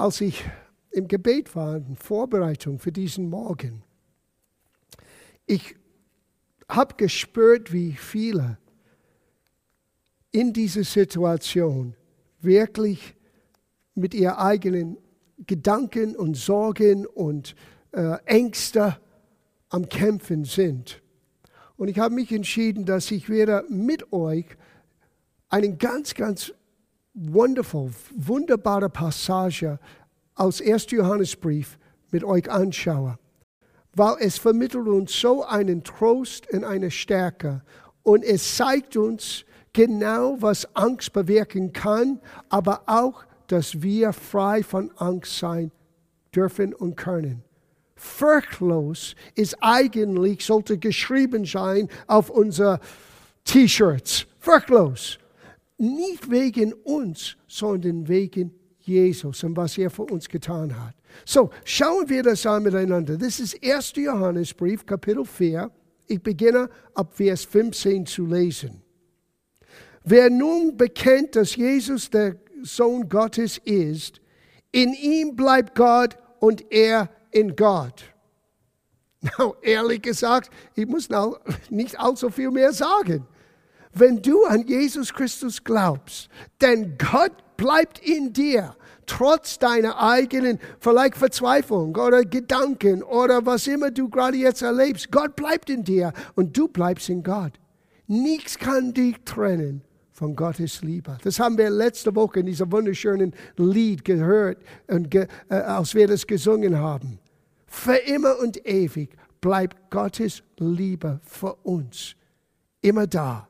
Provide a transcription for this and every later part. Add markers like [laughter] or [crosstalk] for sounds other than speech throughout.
als ich im Gebet war, in Vorbereitung für diesen Morgen, ich habe gespürt, wie viele in dieser Situation wirklich mit ihren eigenen Gedanken und Sorgen und äh, Ängste am Kämpfen sind. Und ich habe mich entschieden, dass ich werde mit euch einen ganz, ganz wonderful, wunderbare Passage aus 1. Johannesbrief mit euch anschaue, weil es vermittelt uns so einen Trost und eine Stärke und es zeigt uns genau, was Angst bewirken kann, aber auch, dass wir frei von Angst sein dürfen und können. Furchtlos ist eigentlich, sollte geschrieben sein auf unser T-Shirts. Furchtlos nicht wegen uns, sondern wegen Jesus und was er für uns getan hat. So, schauen wir das an miteinander. Das ist 1. Johannesbrief, Kapitel 4. Ich beginne ab Vers 15 zu lesen. Wer nun bekennt, dass Jesus der Sohn Gottes ist, in ihm bleibt Gott und er in Gott. Now, ehrlich gesagt, ich muss now nicht allzu viel mehr sagen. Wenn du an Jesus Christus glaubst, denn Gott bleibt in dir, trotz deiner eigenen vielleicht Verzweiflung oder Gedanken oder was immer du gerade jetzt erlebst. Gott bleibt in dir und du bleibst in Gott. Nichts kann dich trennen von Gottes Liebe. Das haben wir letzte Woche in diesem wunderschönen Lied gehört und ge, äh, als wir das gesungen haben. Für immer und ewig bleibt Gottes Liebe für uns immer da.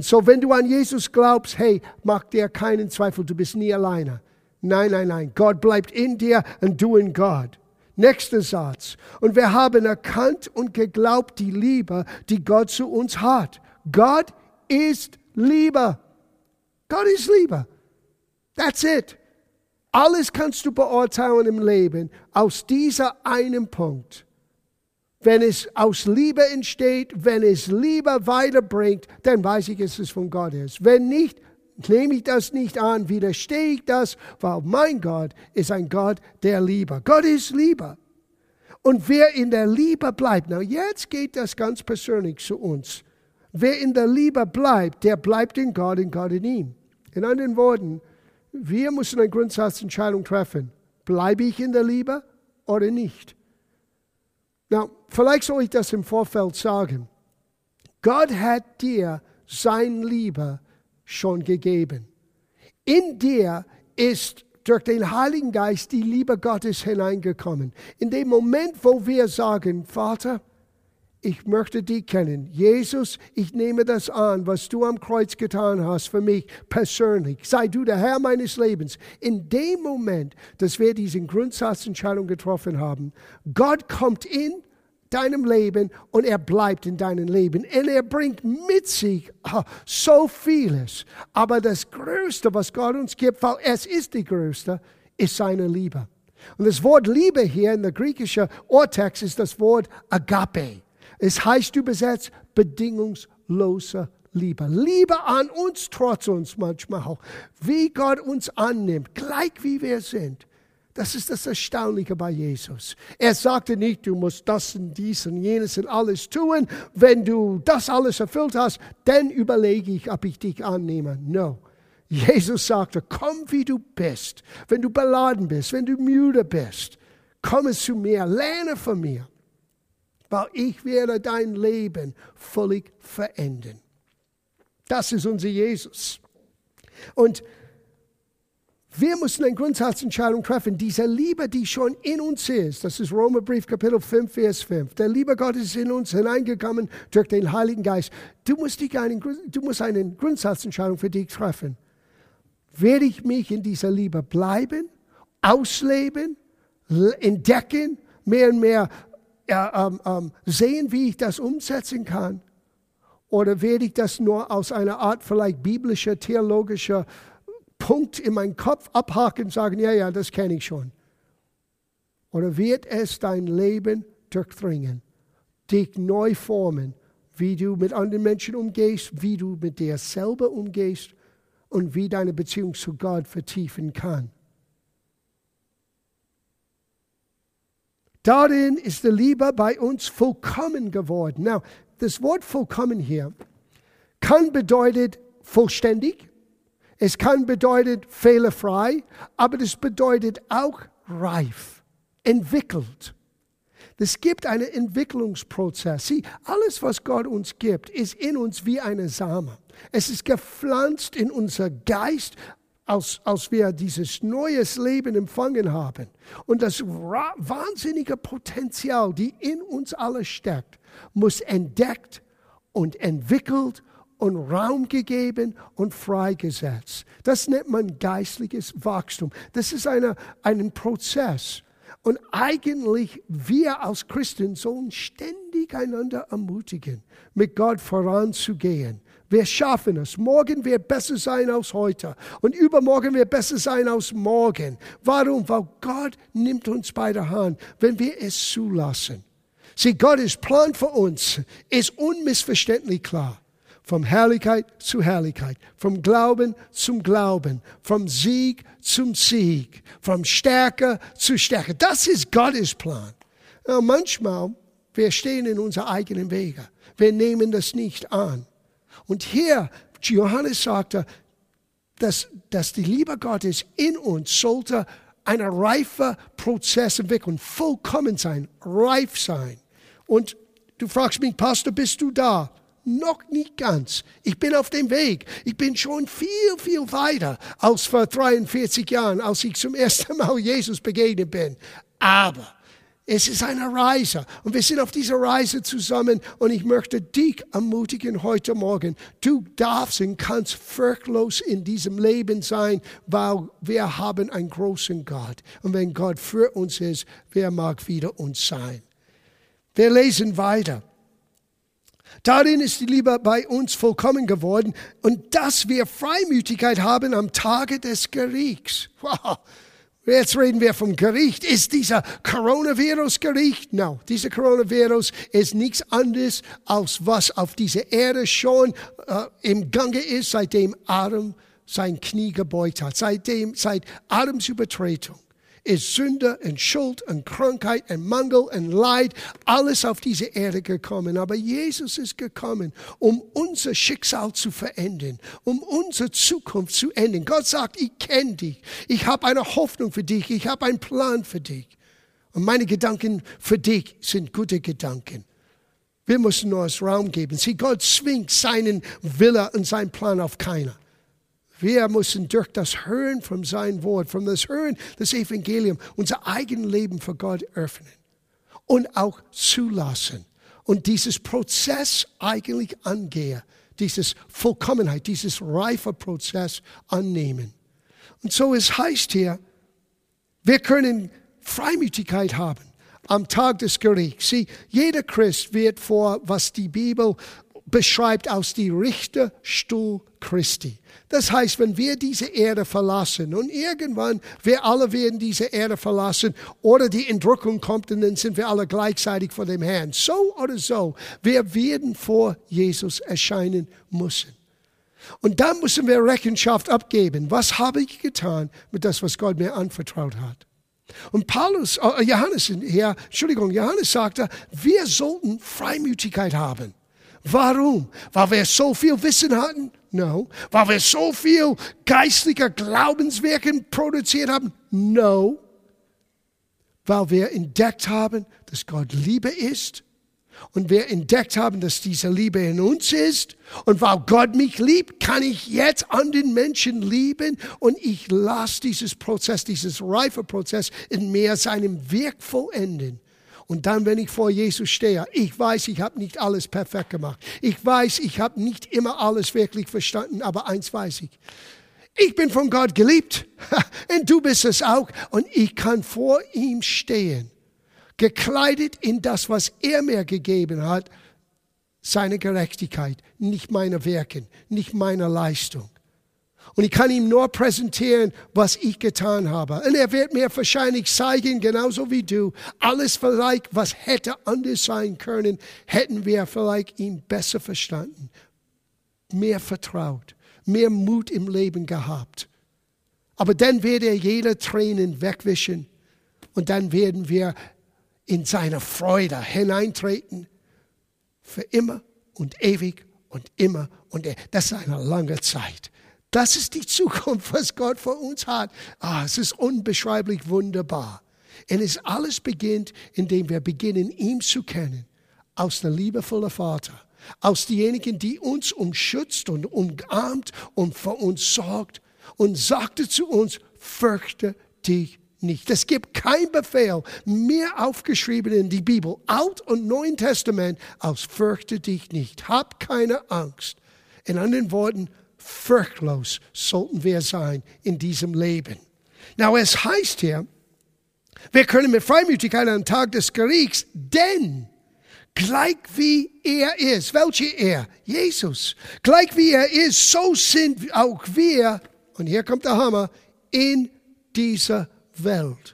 Und so, wenn du an Jesus glaubst, hey, mach dir keinen Zweifel, du bist nie alleine. Nein, nein, nein. Gott bleibt in dir und du in Gott. Nächster Satz. Und wir haben erkannt und geglaubt die Liebe, die Gott zu uns hat. Gott ist Liebe. Gott ist Liebe. That's it. Alles kannst du beurteilen im Leben aus dieser einen Punkt. Wenn es aus Liebe entsteht, wenn es Liebe weiterbringt, dann weiß ich, dass es von Gott ist. Wenn nicht, nehme ich das nicht an, widerstehe ich das, weil mein Gott ist ein Gott der Liebe. Gott ist Liebe. Und wer in der Liebe bleibt, na jetzt geht das ganz persönlich zu uns. Wer in der Liebe bleibt, der bleibt in Gott und Gott in ihm. In anderen Worten, wir müssen eine Grundsatzentscheidung treffen. Bleibe ich in der Liebe oder nicht? Na, vielleicht soll ich das im Vorfeld sagen. Gott hat dir sein Liebe schon gegeben. In dir ist durch den Heiligen Geist die Liebe Gottes hineingekommen. In dem Moment, wo wir sagen, Vater, ich möchte dich kennen. Jesus, ich nehme das an, was du am Kreuz getan hast für mich persönlich. Sei du der Herr meines Lebens. In dem Moment, dass wir diesen Grundsatzentscheidung getroffen haben, Gott kommt in deinem Leben und er bleibt in deinem Leben. Und er bringt mit sich ah, so vieles. Aber das Größte, was Gott uns gibt, weil es ist die Größte, ist seine Liebe. Und das Wort Liebe hier in der griechischen Urtext ist das Wort Agape. Es heißt übersetzt bedingungslose Liebe. Liebe an uns, trotz uns manchmal auch. Wie Gott uns annimmt, gleich wie wir sind. Das ist das Erstaunliche bei Jesus. Er sagte nicht, du musst das und dies und jenes und alles tun. Wenn du das alles erfüllt hast, dann überlege ich, ob ich dich annehme. No. Jesus sagte, komm wie du bist. Wenn du beladen bist, wenn du müde bist, komme zu mir, lerne von mir weil ich werde dein Leben völlig verändern. Das ist unser Jesus. Und wir müssen eine Grundsatzentscheidung treffen. Diese Liebe, die schon in uns ist, das ist Römerbrief Kapitel 5, Vers 5. Der Liebe Gottes ist in uns hineingekommen durch den Heiligen Geist. Du musst, dich einen, du musst eine Grundsatzentscheidung für dich treffen. Werde ich mich in dieser Liebe bleiben, ausleben, entdecken, mehr und mehr ähm, ähm, sehen, wie ich das umsetzen kann? Oder werde ich das nur aus einer Art vielleicht biblischer, theologischer Punkt in meinen Kopf abhaken und sagen, ja, ja, das kenne ich schon? Oder wird es dein Leben durchdringen, dich neu formen, wie du mit anderen Menschen umgehst, wie du mit dir selber umgehst und wie deine Beziehung zu Gott vertiefen kann? Darin ist die Liebe bei uns vollkommen geworden. Now, das Wort vollkommen hier kann bedeutet vollständig, es kann bedeutet fehlerfrei, aber das bedeutet auch reif, entwickelt. Es gibt einen Entwicklungsprozess. Sieh, alles, was Gott uns gibt, ist in uns wie eine Same. Es ist gepflanzt in unser Geist, als, als wir dieses neues Leben empfangen haben. Und das wahnsinnige Potenzial, die in uns alle steckt, muss entdeckt und entwickelt und Raum gegeben und freigesetzt. Das nennt man geistliches Wachstum. Das ist eine, ein Prozess. Und eigentlich wir als Christen sollen ständig einander ermutigen, mit Gott voranzugehen. Wir schaffen es. Morgen wird besser sein als heute. Und übermorgen wird besser sein als morgen. Warum? Weil Gott nimmt uns bei der Hand, wenn wir es zulassen. Sieh, Gottes Plan für uns ist unmissverständlich klar. Vom Herrlichkeit zu Herrlichkeit, vom Glauben zum Glauben, vom Sieg zum Sieg, vom Stärke zu Stärke. Das ist Gottes Plan. Ja, manchmal, wir stehen in unseren eigenen Wege. Wir nehmen das nicht an. Und hier, Johannes sagte, dass, dass die Liebe Gottes in uns sollte ein reifer Prozess entwickeln, vollkommen sein, reif sein. Und du fragst mich, Pastor, bist du da? noch nicht ganz. Ich bin auf dem Weg. Ich bin schon viel, viel weiter als vor 43 Jahren, als ich zum ersten Mal Jesus begegnet bin. Aber es ist eine Reise und wir sind auf dieser Reise zusammen und ich möchte dich ermutigen heute Morgen. Du darfst und kannst furchtlos in diesem Leben sein, weil wir haben einen großen Gott. Und wenn Gott für uns ist, wer mag wieder uns sein? Wir lesen weiter. Darin ist die Liebe bei uns vollkommen geworden und dass wir Freimütigkeit haben am Tage des Gerichts. Wow. Jetzt reden wir vom Gericht. Ist dieser Coronavirus Gericht? No, dieser Coronavirus ist nichts anderes als was auf dieser Erde schon äh, im Gange ist, seitdem Adam sein Knie gebeugt hat, seitdem, seit Adams Übertretung ist Sünde und Schuld und Krankheit und Mangel und Leid, alles auf diese Erde gekommen. Aber Jesus ist gekommen, um unser Schicksal zu verändern, um unsere Zukunft zu ändern. Gott sagt, ich kenne dich, ich habe eine Hoffnung für dich, ich habe einen Plan für dich. Und meine Gedanken für dich sind gute Gedanken. Wir müssen nur Raum geben. Sieh, Gott zwingt seinen Wille und seinen Plan auf keiner. Wir müssen durch das Hören von seinem Wort, von das Hören des Evangeliums, unser eigenes Leben für Gott öffnen und auch zulassen und dieses Prozess eigentlich angehen, dieses Vollkommenheit, dieses reife Prozess annehmen. Und so es heißt hier, wir können Freimütigkeit haben am Tag des Gerichts. Sieh, jeder Christ wird vor, was die Bibel beschreibt, aus die Richterstuhl Christi. Das heißt, wenn wir diese Erde verlassen und irgendwann wir alle werden diese Erde verlassen oder die Entrückung kommt und dann sind wir alle gleichzeitig vor dem Herrn. So oder so, wir werden vor Jesus erscheinen müssen. Und dann müssen wir Rechenschaft abgeben. Was habe ich getan mit das, was Gott mir anvertraut hat? Und Paulus, äh, Johannes, ja, Entschuldigung, Johannes sagte, wir sollten Freimütigkeit haben. Warum? Weil wir so viel Wissen hatten? No. Weil wir so viel geistlicher Glaubenswirken produziert haben? No. Weil wir entdeckt haben, dass Gott Liebe ist und wir entdeckt haben, dass diese Liebe in uns ist und weil Gott mich liebt, kann ich jetzt anderen Menschen lieben und ich lasse dieses Prozess, dieses reife Prozess in mir seinem Werk vollenden. Und dann, wenn ich vor Jesus stehe, ich weiß, ich habe nicht alles perfekt gemacht. Ich weiß, ich habe nicht immer alles wirklich verstanden, aber eins weiß ich. Ich bin von Gott geliebt [laughs] und du bist es auch und ich kann vor ihm stehen, gekleidet in das, was er mir gegeben hat, seine Gerechtigkeit, nicht meine Werken, nicht meine Leistung. Und ich kann ihm nur präsentieren, was ich getan habe. Und er wird mir wahrscheinlich zeigen, genauso wie du, alles vielleicht, was hätte anders sein können, hätten wir vielleicht ihn besser verstanden, mehr vertraut, mehr Mut im Leben gehabt. Aber dann wird er jede Tränen wegwischen und dann werden wir in seine Freude hineintreten für immer und ewig und immer und ewig. Das ist eine lange Zeit. Das ist die Zukunft, was Gott für uns hat. Ah, es ist unbeschreiblich wunderbar. Und es alles beginnt, indem wir beginnen, ihn zu kennen, aus der liebevolle Vater, aus diejenigen, die uns umschützt und umarmt und für uns sorgt und sagte zu uns, fürchte dich nicht. Es gibt kein Befehl mehr aufgeschrieben in die Bibel, Alt und Neuen Testament, als fürchte dich nicht. Hab keine Angst. In anderen Worten, furchtlos sollten wir sein in diesem Leben. Now, es heißt hier, wir können mit Freimütigkeit am Tag des Gerichts, denn gleich wie er ist, welche er? Jesus. Gleich wie er ist, so sind auch wir, und hier kommt der Hammer, in dieser Welt.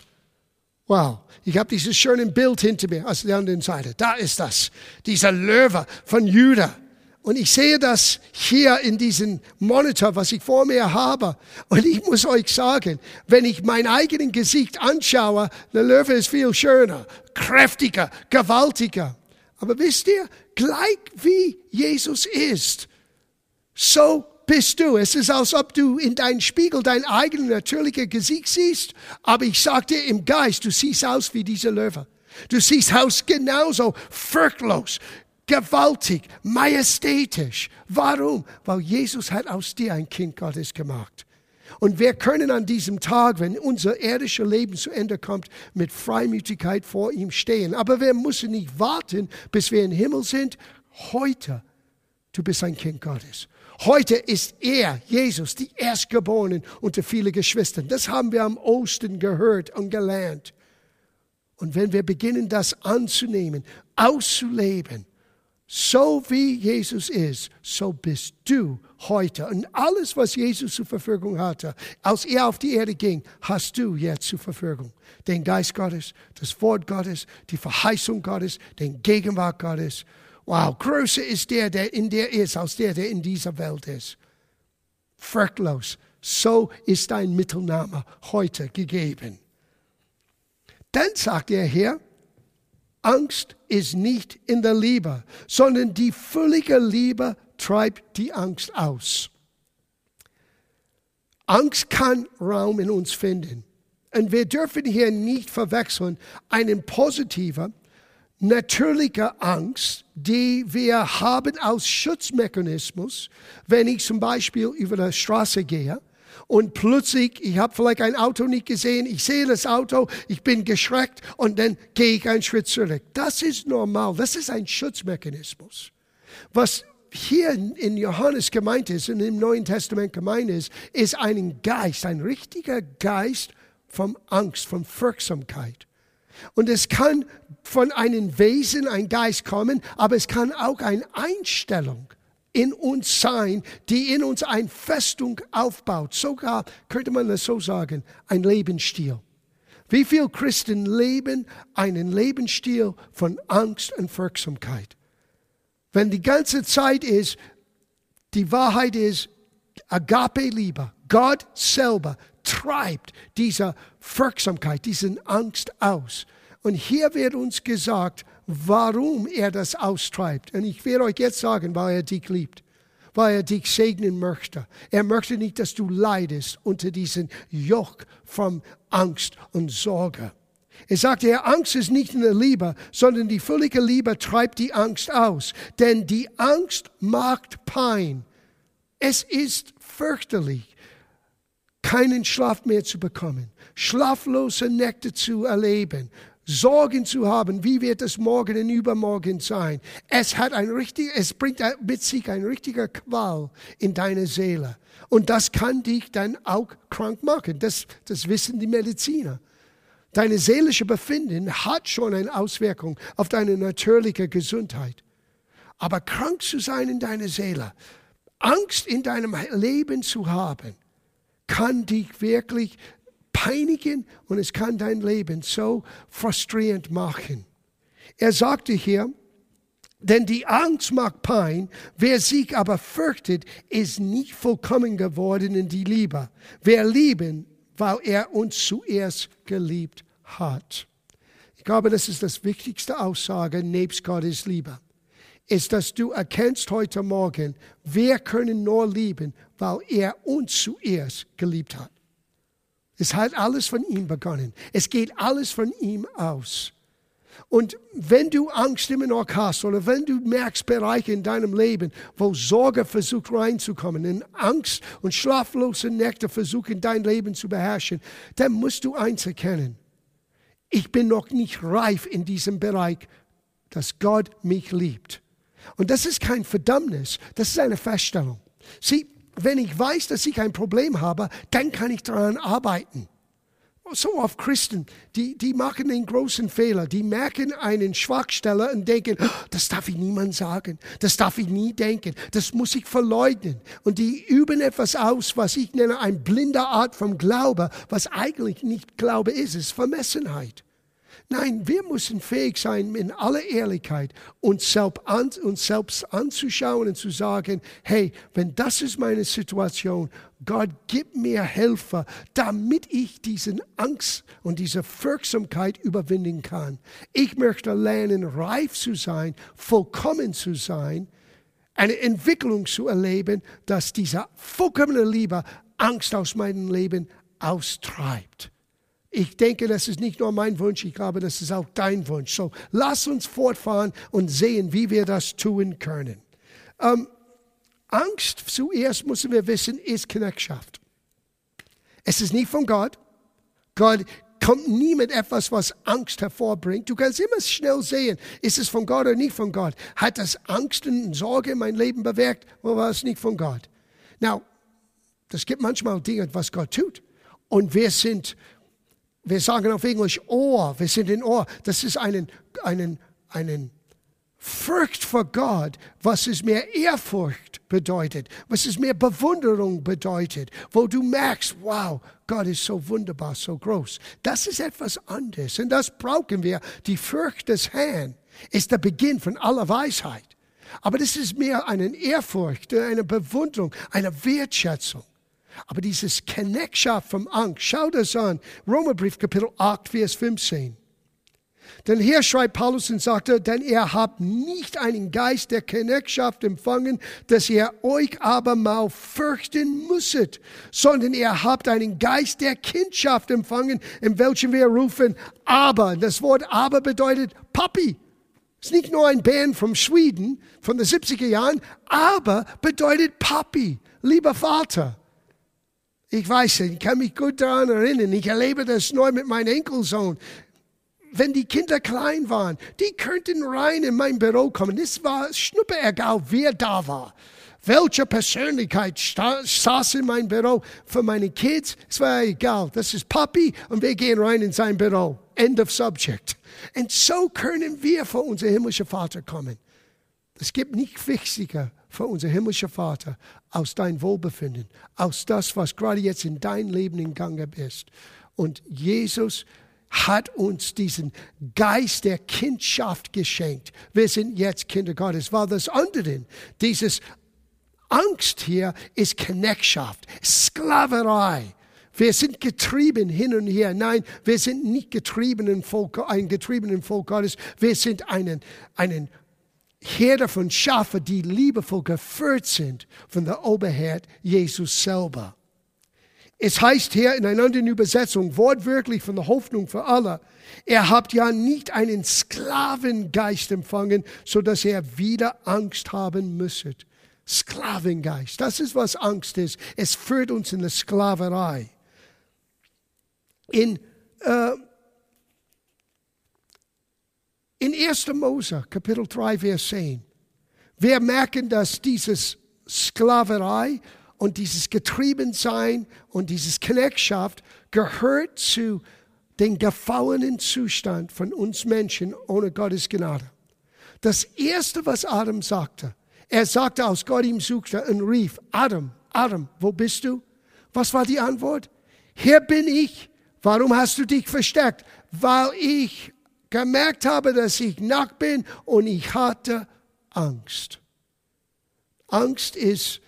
Wow, ich habe dieses schöne Bild hinter mir, aus der anderen Seite. Da ist das, dieser Löwe von Judah. Und ich sehe das hier in diesem Monitor, was ich vor mir habe. Und ich muss euch sagen, wenn ich mein eigenes Gesicht anschaue, der Löwe ist viel schöner, kräftiger, gewaltiger. Aber wisst ihr, gleich wie Jesus ist, so bist du. Es ist, als ob du in deinen Spiegel dein eigenes natürliches Gesicht siehst. Aber ich sag dir im Geist, du siehst aus wie dieser Löwe. Du siehst aus genauso furchtlos, gewaltig, majestätisch. Warum? Weil Jesus hat aus dir ein Kind Gottes gemacht. Und wir können an diesem Tag, wenn unser irdisches Leben zu Ende kommt, mit Freimütigkeit vor ihm stehen. Aber wir müssen nicht warten, bis wir im Himmel sind. Heute, du bist ein Kind Gottes. Heute ist er, Jesus, die Erstgeborenen unter viele Geschwistern. Das haben wir am Osten gehört und gelernt. Und wenn wir beginnen, das anzunehmen, auszuleben, so wie Jesus ist, so bist du heute. Und alles, was Jesus zur Verfügung hatte, als er auf die Erde ging, hast du jetzt zur Verfügung. Den Geist Gottes, das Wort Gottes, die Verheißung Gottes, den Gegenwart Gottes. Wow, größer ist der, der in dir ist, als der, der in dieser Welt ist. Furchtlos. So ist dein Mittelname heute gegeben. Dann sagt er hier, Angst ist nicht in der Liebe, sondern die völlige Liebe treibt die Angst aus. Angst kann Raum in uns finden. Und wir dürfen hier nicht verwechseln einen positiver, natürliche Angst, die wir haben als Schutzmechanismus, wenn ich zum Beispiel über die Straße gehe und plötzlich, ich habe vielleicht ein Auto nicht gesehen, ich sehe das Auto, ich bin geschreckt und dann gehe ich einen Schritt zurück. Das ist normal, das ist ein Schutzmechanismus. Was hier in Johannes gemeint ist und im Neuen Testament gemeint ist, ist ein Geist, ein richtiger Geist von Angst, von Furchtsamkeit. Und es kann von einem Wesen, ein Geist kommen, aber es kann auch eine Einstellung in uns sein, die in uns eine Festung aufbaut. Sogar könnte man das so sagen, ein Lebensstil. Wie viele Christen leben einen Lebensstil von Angst und Wirksamkeit? Wenn die ganze Zeit ist, die Wahrheit ist, Agape-Liebe, Gott selber treibt diese Wirksamkeit, diese Angst aus. Und hier wird uns gesagt, warum er das austreibt. Und ich werde euch jetzt sagen, weil er dich liebt, weil er dich segnen möchte. Er möchte nicht, dass du leidest unter diesem Joch von Angst und Sorge. Er sagt, er Angst ist nicht in der Liebe, sondern die völlige Liebe treibt die Angst aus. Denn die Angst macht Pein. Es ist fürchterlich, keinen Schlaf mehr zu bekommen, schlaflose Nächte zu erleben, Sorgen zu haben, wie wird es morgen und übermorgen sein. Es hat ein richtig, es bringt mit sich ein richtiger Qual in deine Seele. Und das kann dich dann auch krank machen. Das, das wissen die Mediziner. Deine seelische Befinden hat schon eine Auswirkung auf deine natürliche Gesundheit. Aber krank zu sein in deiner Seele, Angst in deinem Leben zu haben, kann dich wirklich peinigen und es kann dein Leben so frustrierend machen. Er sagte hier, denn die Angst macht Pein, wer sich aber fürchtet, ist nicht vollkommen geworden in die Liebe. Wer lieben, weil er uns zuerst geliebt hat. Ich glaube, das ist das wichtigste Aussage nebst Gottes Liebe. Ist, dass du erkennst heute Morgen, wir können nur lieben, weil er uns zuerst geliebt hat. Es hat alles von ihm begonnen. Es geht alles von ihm aus. Und wenn du Angst immer noch hast oder wenn du merkst Bereiche in deinem Leben, wo Sorge versucht reinzukommen, in Angst und schlaflose Nächte versuchen dein Leben zu beherrschen, dann musst du eins erkennen. Ich bin noch nicht reif in diesem Bereich, dass Gott mich liebt. Und das ist kein Verdammnis, das ist eine Feststellung. Sieh, wenn ich weiß, dass ich ein Problem habe, dann kann ich daran arbeiten. So oft Christen, die, die machen den großen Fehler, die merken einen Schwachstelle und denken, oh, das darf ich niemand sagen, das darf ich nie denken, das muss ich verleugnen. Und die üben etwas aus, was ich nenne ein blinder Art vom Glaube, was eigentlich nicht Glaube ist, es ist Vermessenheit. Nein, wir müssen fähig sein, in aller Ehrlichkeit uns selbst, an, uns selbst anzuschauen und zu sagen, hey, wenn das ist meine Situation, Gott, gib mir Helfer, damit ich diesen Angst und diese Wirksamkeit überwinden kann. Ich möchte lernen, reif zu sein, vollkommen zu sein, eine Entwicklung zu erleben, dass diese vollkommene Liebe Angst aus meinem Leben austreibt. Ich denke, das ist nicht nur mein Wunsch, ich glaube, das ist auch dein Wunsch. So, lass uns fortfahren und sehen, wie wir das tun können. Ähm, Angst, zuerst müssen wir wissen, ist Knechtschaft. Es ist nicht von Gott. Gott kommt nie mit etwas, was Angst hervorbringt. Du kannst immer schnell sehen, ist es von Gott oder nicht von Gott. Hat das Angst und Sorge in mein Leben bewirkt oder war es nicht von Gott? Now, das gibt manchmal Dinge, was Gott tut. Und wir sind wir sagen auf Englisch Ohr, wir sind in Ohr. Das ist einen, einen, einen Furcht vor Gott, was es mehr Ehrfurcht bedeutet, was es mehr Bewunderung bedeutet, wo du merkst, wow, Gott ist so wunderbar, so groß. Das ist etwas anderes und das brauchen wir. Die Furcht des Herrn ist der Beginn von aller Weisheit. Aber das ist mehr eine Ehrfurcht, eine Bewunderung, eine Wertschätzung. Aber dieses Knechtschaft vom Angst, schau das an. Romerbrief Kapitel 8, Vers 15. Denn hier schreibt Paulus und sagte, denn ihr habt nicht einen Geist der Knechtschaft empfangen, dass ihr euch aber mal fürchten müsstet, sondern ihr habt einen Geist der Kindschaft empfangen, in welchem wir rufen, aber. Das Wort aber bedeutet Papi. Ist nicht nur ein Band vom Schweden von den 70er Jahren, aber bedeutet Papi, lieber Vater. Ich weiß, ich kann mich gut daran erinnern. Ich erlebe das neu mit meinem Enkelsohn. Wenn die Kinder klein waren, die könnten rein in mein Büro kommen. Es war schnuppe egal, wer da war. Welche Persönlichkeit saß in meinem Büro für meine Kids? Es war egal. Das ist Papi und wir gehen rein in sein Büro. End of subject. Und so können wir vor unser himmlischer Vater kommen. Es gibt nicht wichtiger für unser himmlischer Vater aus dein Wohlbefinden, aus das, was gerade jetzt in dein Leben in Gange ist. Und Jesus hat uns diesen Geist der Kindschaft geschenkt. Wir sind jetzt Kinder Gottes, weil das andere, dieses Angst hier ist Knechtschaft, Sklaverei. Wir sind getrieben hin und her. Nein, wir sind nicht getriebenen Volk, ein getriebenen Volk Gottes. Wir sind einen, einen Herde von Schafen, die liebevoll geführt sind von der Oberherd Jesus selber. Es heißt hier in einer anderen Übersetzung, wortwörtlich von der Hoffnung für alle, er habt ja nicht einen Sklavengeist empfangen, so dass ihr wieder Angst haben müsstet. Sklavengeist, das ist was Angst ist. Es führt uns in die Sklaverei. In äh, in 1. Mose, Kapitel 3, Vers 10, wir merken, dass dieses Sklaverei und dieses Getriebensein und dieses Knechtschaft gehört zu den gefallenen Zustand von uns Menschen ohne Gottes Gnade. Das erste, was Adam sagte, er sagte, als Gott ihm suchte und rief, Adam, Adam, wo bist du? Was war die Antwort? Hier bin ich. Warum hast du dich versteckt? Weil ich gemerkt habe, dass ich nackt bin und ich hatte Angst. Angst ist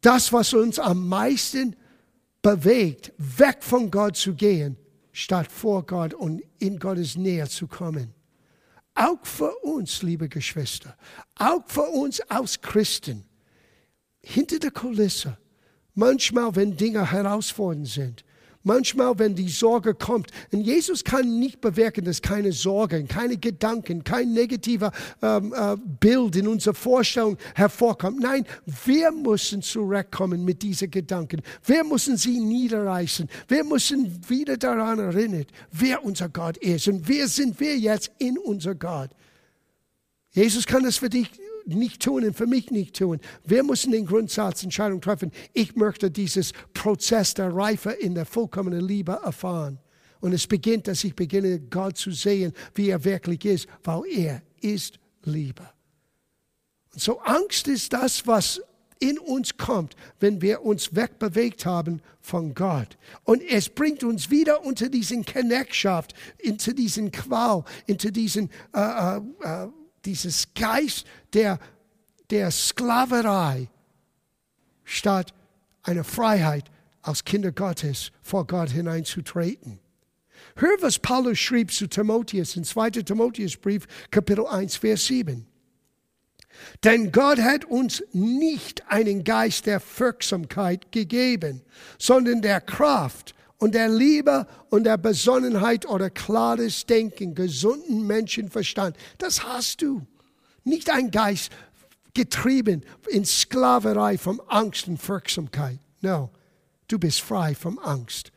das, was uns am meisten bewegt, weg von Gott zu gehen statt vor Gott und in Gottes Nähe zu kommen. Auch für uns, liebe Geschwister, auch für uns als Christen, hinter der Kulisse, manchmal, wenn Dinge herausfordernd sind, Manchmal, wenn die Sorge kommt, und Jesus kann nicht bewirken, dass keine Sorgen, keine Gedanken, kein negativer ähm, äh, Bild in unserer Vorstellung hervorkommt. Nein, wir müssen zurückkommen mit diesen Gedanken. Wir müssen sie niederreißen. Wir müssen wieder daran erinnern, wer unser Gott ist und wer sind wir jetzt in unser Gott. Jesus kann das für dich nicht tun und für mich nicht tun. Wir müssen den Grundsatz Entscheidung treffen. Ich möchte dieses Prozess der Reife in der vollkommenen Liebe erfahren. Und es beginnt, dass ich beginne, Gott zu sehen, wie er wirklich ist, weil er ist Liebe. Und so Angst ist das, was in uns kommt, wenn wir uns wegbewegt haben von Gott. Und es bringt uns wieder unter diesen Knechtschaft, into diesen Qual, into diesen äh, äh, äh dieses Geist der, der Sklaverei statt einer Freiheit als Kinder Gottes vor Gott hineinzutreten. Hör, was Paulus schrieb zu Timotheus in 2. Timotheusbrief, Kapitel 1, Vers 7. Denn Gott hat uns nicht einen Geist der Wirksamkeit gegeben, sondern der Kraft und der Liebe und der Besonnenheit oder klares Denken, gesunden Menschenverstand. Das hast du. Nicht ein Geist getrieben in Sklaverei von Angst und Wirksamkeit. No, du bist frei von Angst.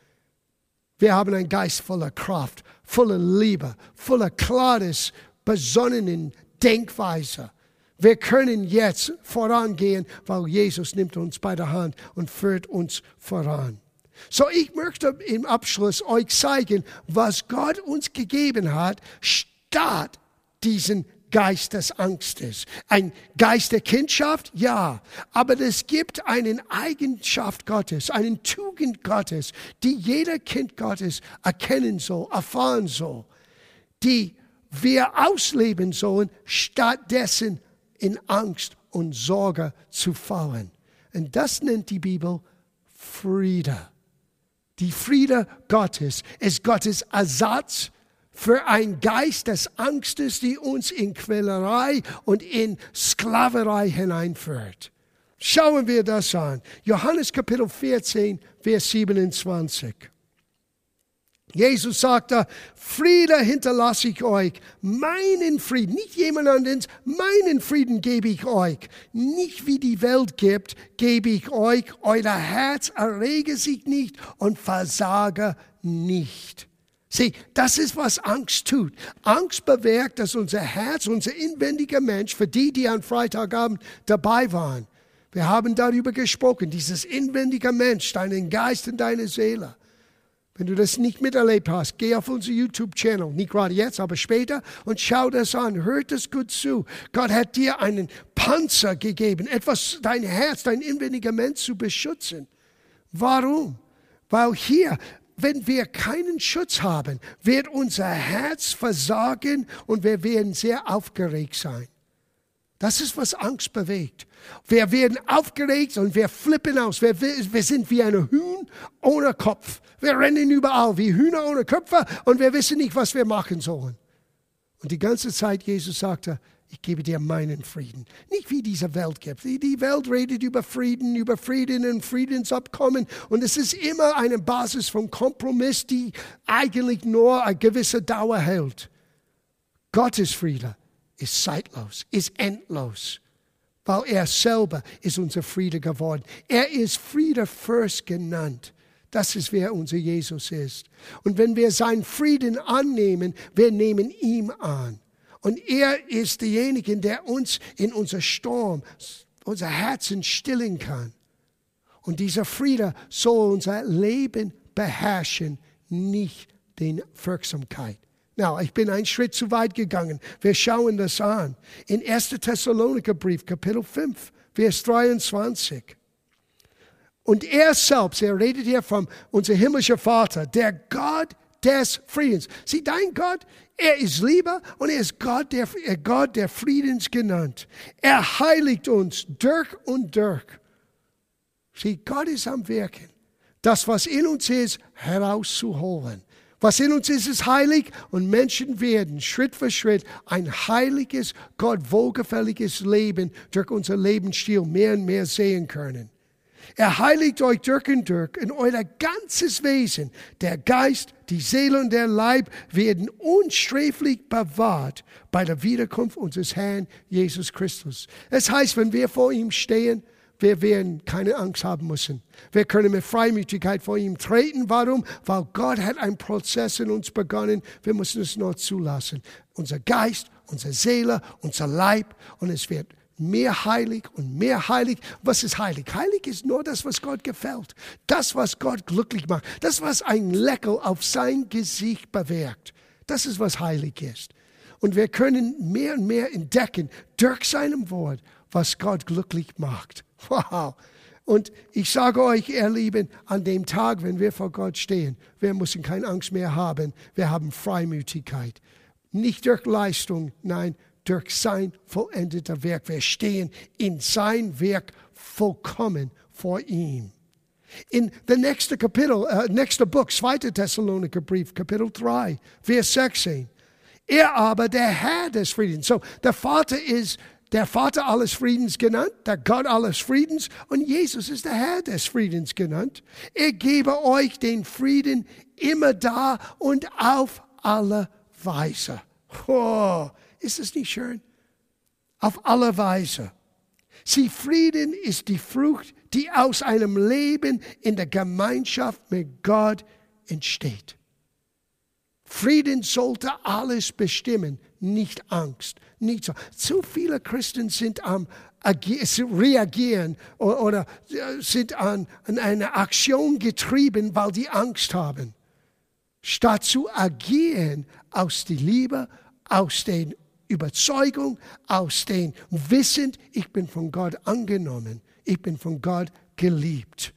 Wir haben einen Geist voller Kraft, voller Liebe, voller klares, besonnenen Denkweise. Wir können jetzt vorangehen, weil Jesus nimmt uns bei der Hand und führt uns voran. So, ich möchte im Abschluss euch zeigen, was Gott uns gegeben hat, statt diesen Geist des Angstes. Ein Geist der Kindschaft, ja, aber es gibt eine Eigenschaft Gottes, einen Tugend Gottes, die jeder Kind Gottes erkennen soll, erfahren soll, die wir ausleben sollen, stattdessen in Angst und Sorge zu fallen. Und das nennt die Bibel Friede. Die Friede Gottes ist Gottes Ersatz für ein Geist des Angstes, die uns in Quälerei und in Sklaverei hineinführt. Schauen wir das an. Johannes Kapitel 14, Vers 27. Jesus sagte, Friede hinterlasse ich euch, meinen Frieden, nicht jemand anderes, meinen Frieden gebe ich euch. Nicht wie die Welt gibt, gebe ich euch, euer Herz errege sich nicht und versage nicht. Sieh, das ist, was Angst tut. Angst bewirkt, dass unser Herz, unser inwendiger Mensch, für die, die am Freitagabend dabei waren, wir haben darüber gesprochen, dieses inwendige Mensch, deinen Geist und deine Seele, wenn du das nicht miterlebt hast, geh auf unser YouTube-Channel, nicht gerade jetzt, aber später, und schau das an, hört das gut zu. Gott hat dir einen Panzer gegeben, etwas, dein Herz, dein inwendiger Mensch zu beschützen. Warum? Weil hier, wenn wir keinen Schutz haben, wird unser Herz versagen und wir werden sehr aufgeregt sein. Das ist, was Angst bewegt. Wir werden aufgeregt und wir flippen aus. Wir, wir sind wie ein Huhn ohne Kopf. Wir rennen überall wie Hühner ohne Köpfe und wir wissen nicht, was wir machen sollen. Und die ganze Zeit Jesus sagte, ich gebe dir meinen Frieden. Nicht wie diese Welt gibt. Die Welt redet über Frieden, über Frieden und Friedensabkommen. Und es ist immer eine Basis von Kompromiss, die eigentlich nur eine gewisse Dauer hält. Gottes Friede ist zeitlos, ist endlos, weil er selber ist unser Friede geworden. Er ist Friede first genannt. Das ist, wer unser Jesus ist. Und wenn wir seinen Frieden annehmen, wir nehmen ihn an. Und er ist derjenige, der uns in unser Sturm, unser Herzen stillen kann. Und dieser Friede soll unser Leben beherrschen, nicht den Wirksamkeit. Now, ich bin einen Schritt zu weit gegangen. Wir schauen das an. In 1. Thessaloniker Brief, Kapitel 5, Vers 23. Und er selbst, er redet hier von unser himmlischer Vater, der Gott des Friedens. Sieh, dein Gott, er ist Liebe und er ist Gott der, Gott der Friedens genannt. Er heiligt uns durch und durch. Sieh, Gott ist am Wirken. Das, was in uns ist, herauszuholen Was in uns ist, ist heilig und Menschen werden Schritt für Schritt ein heiliges, Gott wohlgefälliges Leben durch unser Lebensstil mehr und mehr sehen können. Er heiligt euch durch und durch in euer ganzes Wesen. Der Geist, die Seele und der Leib werden unsträflich bewahrt bei der Wiederkunft unseres Herrn Jesus Christus. Es heißt, wenn wir vor ihm stehen, wir werden keine Angst haben müssen. Wir können mit Freimütigkeit vor ihm treten. Warum? Weil Gott hat einen Prozess in uns begonnen. Wir müssen es nur zulassen. Unser Geist, unsere Seele, unser Leib und es wird mehr heilig und mehr heilig. Was ist heilig? Heilig ist nur das, was Gott gefällt. Das, was Gott glücklich macht. Das, was ein Leckel auf sein Gesicht bewirkt. Das ist, was heilig ist. Und wir können mehr und mehr entdecken durch seinem Wort, was Gott glücklich macht. Wow. Und ich sage euch, ihr Lieben, an dem Tag, wenn wir vor Gott stehen, wir müssen keine Angst mehr haben. Wir haben Freimütigkeit. Nicht durch Leistung, nein, durch sein vollendeter Werk. Wir stehen in sein Werk vollkommen vor ihm. In der nächste Kapitel, äh, nächste Buch, 2. Thessaloniker Brief, Kapitel 3, Vers 16. Er aber, der Herr des Friedens. So, der Vater ist der Vater alles Friedens genannt, der Gott alles Friedens und Jesus ist der Herr des Friedens genannt. Er gebe euch den Frieden immer da und auf alle Weise. Oh, ist es nicht schön? Auf alle Weise. Sie, Frieden ist die Frucht, die aus einem Leben in der Gemeinschaft mit Gott entsteht. Frieden sollte alles bestimmen, nicht Angst. Nicht so. Zu viele Christen sind am reagieren oder äh, sind an, eine Aktion getrieben, weil die Angst haben. Statt zu agieren aus der Liebe, aus der Überzeugung, aus dem Wissen, ich bin von Gott angenommen, ich bin von Gott geliebt.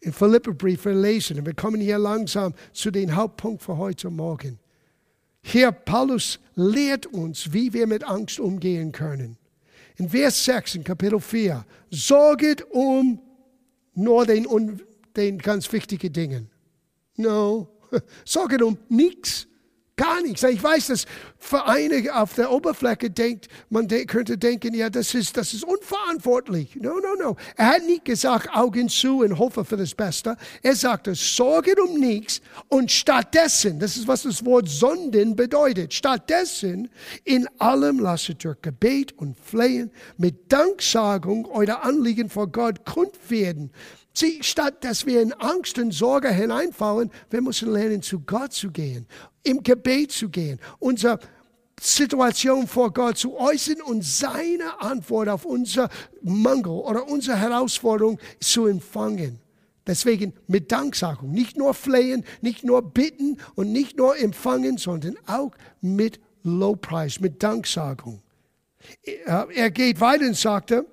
Im Philipperbrief wir lesen, und wir kommen hier langsam zu dem Hauptpunkt für heute Morgen. Hier Paulus lehrt uns, wie wir mit Angst umgehen können. In Vers 6 in Kapitel 4, sorget um nur den, den ganz wichtigen Dingen. No, [laughs] sorget um nichts. Gar nichts. Ich weiß, dass Vereine auf der Oberfläche denkt, man de könnte denken, ja, das ist, das ist unverantwortlich. No, no, no. Er hat nicht gesagt, Augen zu und hoffe für das Beste. Er sagte, sorge um nichts und stattdessen, das ist, was das Wort Sonden bedeutet, stattdessen in allem lasset durch Gebet und Flehen mit Danksagung euer Anliegen vor Gott kund werden. Sie, statt dass wir in Angst und Sorge hineinfallen, wir müssen lernen, zu Gott zu gehen, im Gebet zu gehen, unsere Situation vor Gott zu äußern und seine Antwort auf unser Mangel oder unsere Herausforderung zu empfangen. Deswegen mit Danksagung, nicht nur flehen, nicht nur bitten und nicht nur empfangen, sondern auch mit Lobpreis, mit Danksagung. Er geht weiter und sagte,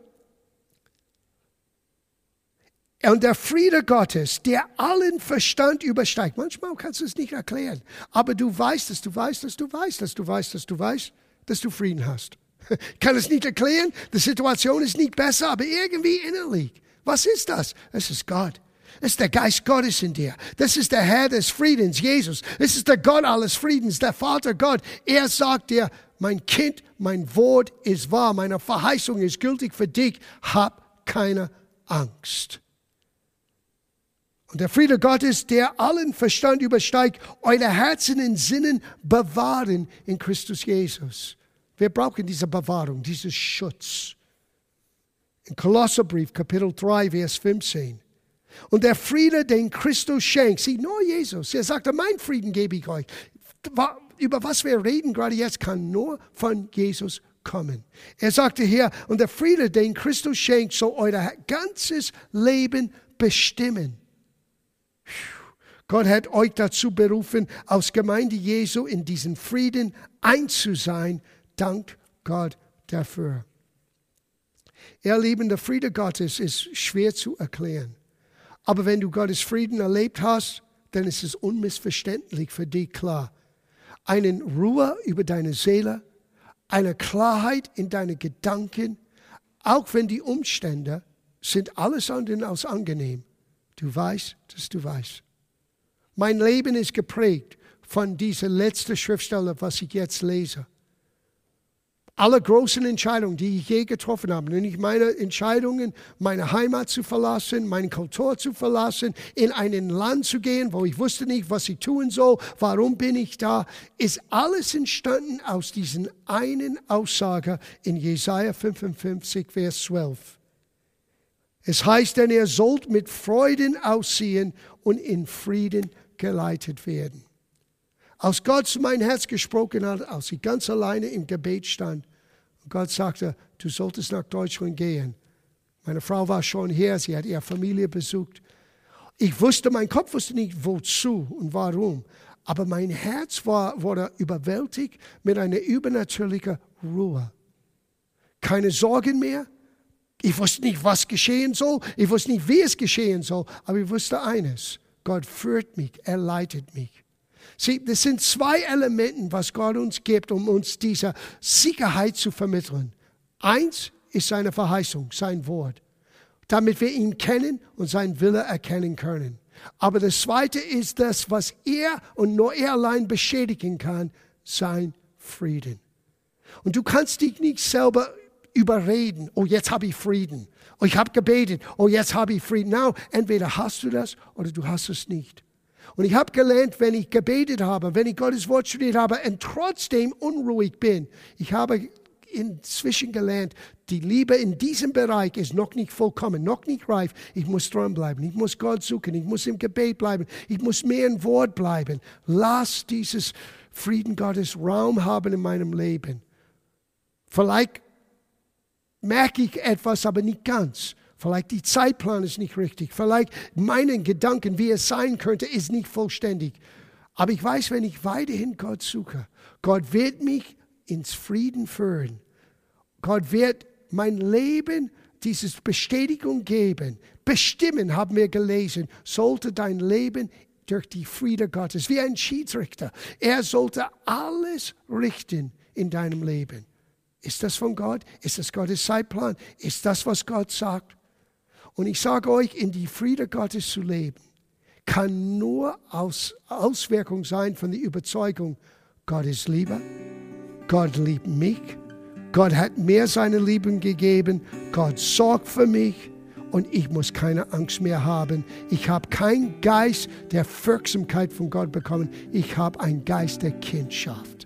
und der Friede Gottes, der allen Verstand übersteigt. Manchmal kannst du es nicht erklären, aber du weißt es, du weißt es, du weißt es, du weißt es, du weißt, dass du Frieden hast. Ich [laughs] kann es nicht erklären, die Situation ist nicht besser, aber irgendwie innerlich. Was ist das? Es ist Gott. Es ist der Geist Gottes in dir. Das ist der Herr des Friedens, Jesus. Es ist der Gott alles Friedens, der Vater Gott. Er sagt dir, mein Kind, mein Wort ist wahr, meine Verheißung ist gültig für dich. Hab keine Angst. Und der Friede Gottes, der allen Verstand übersteigt, eure Herzen in Sinnen bewahren in Christus Jesus. Wir brauchen diese Bewahrung, diesen Schutz. In Kolosserbrief, Kapitel 3, Vers 15. Und der Friede, den Christus schenkt, sieh nur Jesus. Er sagte, mein Frieden gebe ich euch. Über was wir reden gerade jetzt, kann nur von Jesus kommen. Er sagte hier, und der Friede, den Christus schenkt, soll euer ganzes Leben bestimmen. Gott hat euch dazu berufen, als Gemeinde Jesu in diesen Frieden einzusein. Dank Gott dafür. Ihr Lieben, der Friede Gottes ist schwer zu erklären. Aber wenn du Gottes Frieden erlebt hast, dann ist es unmissverständlich für dich klar. Eine Ruhe über deine Seele, eine Klarheit in deine Gedanken, auch wenn die Umstände sind alles andere als angenehm. Du weißt, dass du weißt. Mein Leben ist geprägt von dieser letzten Schriftstelle, was ich jetzt lese alle großen Entscheidungen, die ich je getroffen habe, nämlich meine Entscheidungen, meine Heimat zu verlassen, meine Kultur zu verlassen, in ein Land zu gehen, wo ich wusste nicht, was ich tun soll, warum bin ich da, ist alles entstanden aus diesen einen Aussage in Jesaja 55, Vers 12. Es heißt, denn ihr sollt mit Freuden ausziehen und in Frieden geleitet werden. Als Gott zu mein Herz gesprochen hat, als ich ganz alleine im Gebet stand, und Gott sagte, du solltest nach Deutschland gehen. Meine Frau war schon hier, sie hat ihre Familie besucht. Ich wusste, mein Kopf wusste nicht, wozu und warum. Aber mein Herz war, wurde überwältigt mit einer übernatürlichen Ruhe. Keine Sorgen mehr. Ich wusste nicht, was geschehen soll. Ich wusste nicht, wie es geschehen soll. Aber ich wusste eines. Gott führt mich. Er leitet mich. Sieh, das sind zwei Elemente, was Gott uns gibt, um uns diese Sicherheit zu vermitteln. Eins ist seine Verheißung, sein Wort, damit wir ihn kennen und sein Wille erkennen können. Aber das zweite ist das, was er und nur er allein beschädigen kann, sein Frieden. Und du kannst dich nicht selber überreden, oh jetzt habe ich Frieden. Oh, ich habe gebetet, oh jetzt habe ich Frieden. Now, entweder hast du das oder du hast es nicht. Und ich habe gelernt, wenn ich gebetet habe, wenn ich Gottes Wort studiert habe und trotzdem unruhig bin, ich habe inzwischen gelernt, die Liebe in diesem Bereich ist noch nicht vollkommen, noch nicht reif. Ich muss dranbleiben, ich muss Gott suchen, ich muss im Gebet bleiben, ich muss mehr im Wort bleiben. Lass dieses Frieden Gottes Raum haben in meinem Leben. Vielleicht merke ich etwas, aber nicht ganz. Vielleicht die Zeitplan ist nicht richtig. Vielleicht meine Gedanken, wie es sein könnte, ist nicht vollständig. Aber ich weiß, wenn ich weiterhin Gott suche, Gott wird mich ins Frieden führen. Gott wird mein Leben dieses Bestätigung geben. Bestimmen, haben wir gelesen, sollte dein Leben durch die Friede Gottes, wie ein Schiedsrichter. Er sollte alles richten in deinem Leben. Ist das von Gott? Ist das Gottes Zeitplan? Ist das, was Gott sagt? Und ich sage euch, in die Friede Gottes zu leben, kann nur aus Auswirkung sein von der Überzeugung, Gott ist Liebe, Gott liebt mich, Gott hat mir seine Liebe gegeben, Gott sorgt für mich und ich muss keine Angst mehr haben. Ich habe keinen Geist der Wirksamkeit von Gott bekommen, ich habe einen Geist der Kindschaft.